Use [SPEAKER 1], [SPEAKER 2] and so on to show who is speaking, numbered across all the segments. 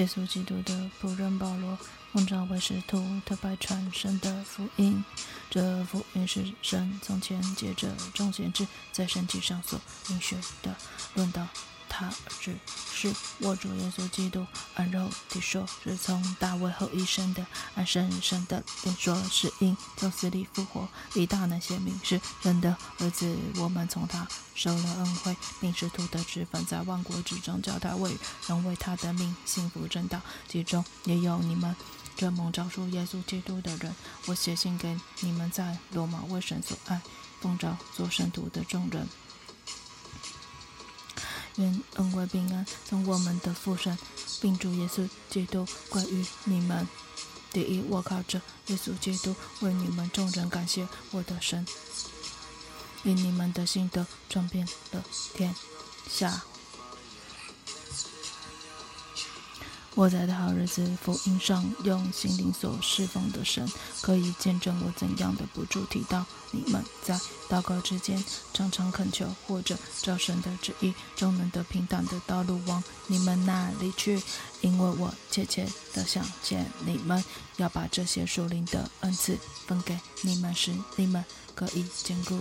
[SPEAKER 1] 耶稣基督的仆人保罗，奉召为使徒，特派传神的福音。这福音是神从前借着众先知在圣经上所应许的，论道他只是我主耶稣基督，按肉体说是从大卫后裔生的，按圣神的灵说是因从死里复活，以大能显明是神的儿子。我们从他受了恩惠，并使徒的职分，在万国之中叫他为人为他的名信服正道，其中也有你们这蒙召属耶稣基督的人。我写信给你们在罗马为神所爱，奉召做圣徒的众人。愿恩惠平安从我们的父神，并主耶稣基督归于你们。第一，我靠着耶稣基督为你们众人感谢我的神，因你们的信德传遍了天下。我在他儿子福音上用心灵所侍奉的神，可以见证我怎样的不住提到你们，在祷告之间常常恳求，或者照神的旨意，众人的平坦的道路往你们那里去，因为我切切的想见你们，要把这些属灵的恩赐分给你们，使你们可以坚固。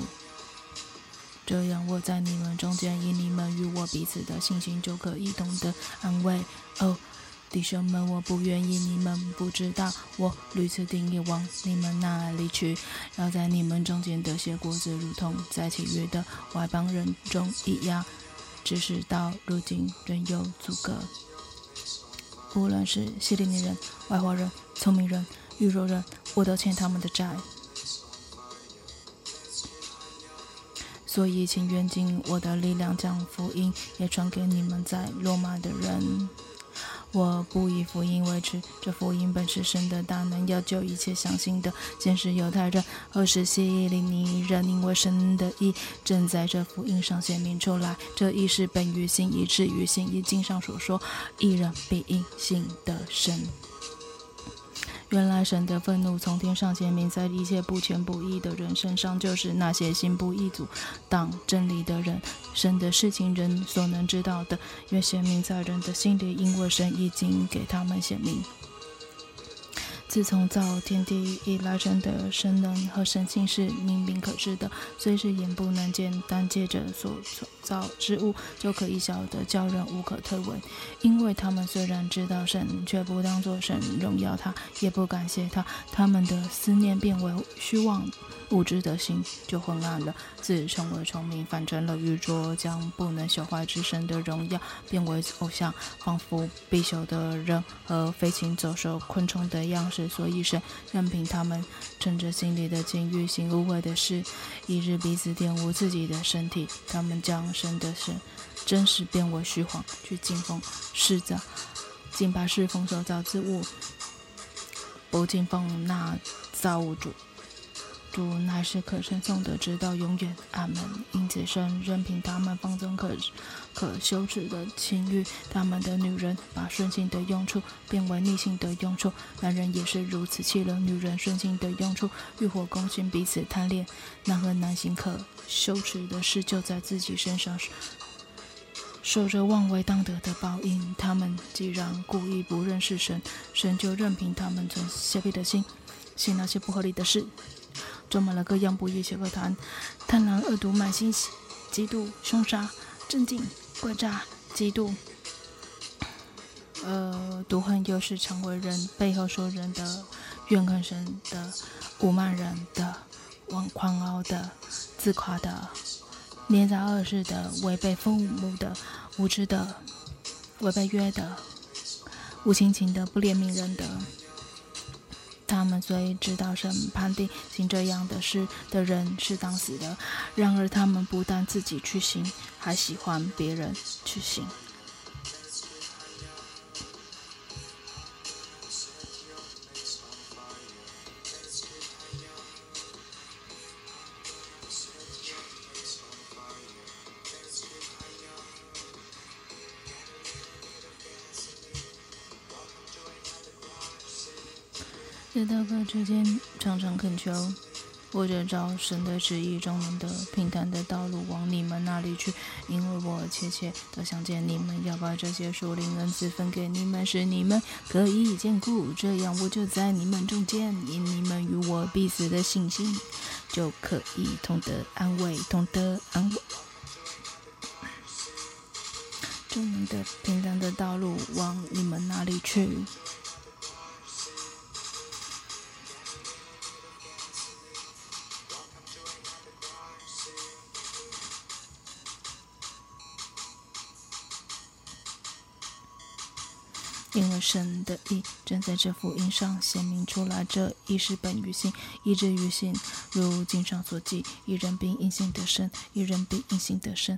[SPEAKER 1] 这样我在你们中间，以你们与我彼此的信心，就可以懂得安慰。哦。弟兄们，我不愿意你们不知道，我屡次定意往你们那里去，要在你们中间得些果子，如同在其余的外邦人中一样。只是到如今仍有阻隔。无论是希利尼人、外邦人、聪明人、愚拙人，我都欠他们的债。所以，请愿尽我的力量，将福音也传给你们在罗马的人。我不以福音为耻，这福音本是神的大能，要救一切相信的，先是犹太人，后是希利尼人，因为神的意正在这福音上显明出来。这意是本于信，以至于信。以经上所说，一人必因信得生。原来神的愤怒从天上显明在一切不全不义的人身上，就是那些心不义阻挡真理的人。神的事情人所能知道的，愿显明在人的心里，因为神已经给他们显明。自从造天地以来，神的神能和神性是明明可知的，虽是眼不能见，但借着所造之物就可以晓得，叫人无可推诿。因为他们虽然知道神，却不当作神荣耀他，也不感谢他，他们的思念变为虚妄。无知的心就昏暗了，自称为聪明，反成了愚拙，将不能朽坏之神的荣耀变为偶像，仿佛必朽的人和飞禽走兽、昆虫的样式。所以神任凭他们趁着心里的情欲行污秽的事，一日彼此玷污自己的身体。他们将生的神真实变为虚谎，去敬奉世者，敬拜侍奉所造之物，不敬奉那造物主。主乃是可称颂的，直到永远。阿门。因此，神任凭他们放纵可可羞耻的情欲，他们的女人把顺性的用处变为逆性的用处，男人也是如此弃了女人顺性的用处，欲火攻心，彼此贪恋。男和男行可羞耻的事，就在自己身上受着妄为当得的报应。他们既然故意不认识神，神就任凭他们存邪僻的心，行那些不合理的事。充满了各样不义、邪恶、贪贪婪、恶毒、满心嫉妒、凶杀、镇静、诡诈、嫉妒，呃，毒恨又是常为人背后说人的怨恨神的辱骂人的妄狂傲的自夸的捏造恶事的违背父母的无知的违背约的无亲情的不怜悯人的。他们所以知道审判定行这样的事的人是当死的，然而他们不但自己去行，还喜欢别人去行。在祷告之间，常常恳求，或者照神的旨意中的平坦的道路往你们那里去，因为我切切的想见你们，要把这些属灵恩赐分给你们，使你们可以坚固。这样我就在你们中间，因你们与我彼此的信心，就可以同得安慰，同得安慰。就你的平坦的道路往你们那里去。因为神的意正在这福音上显明出来，这意是本于心意志于心，如经上所记：一人必因信得生，一人必因信得生。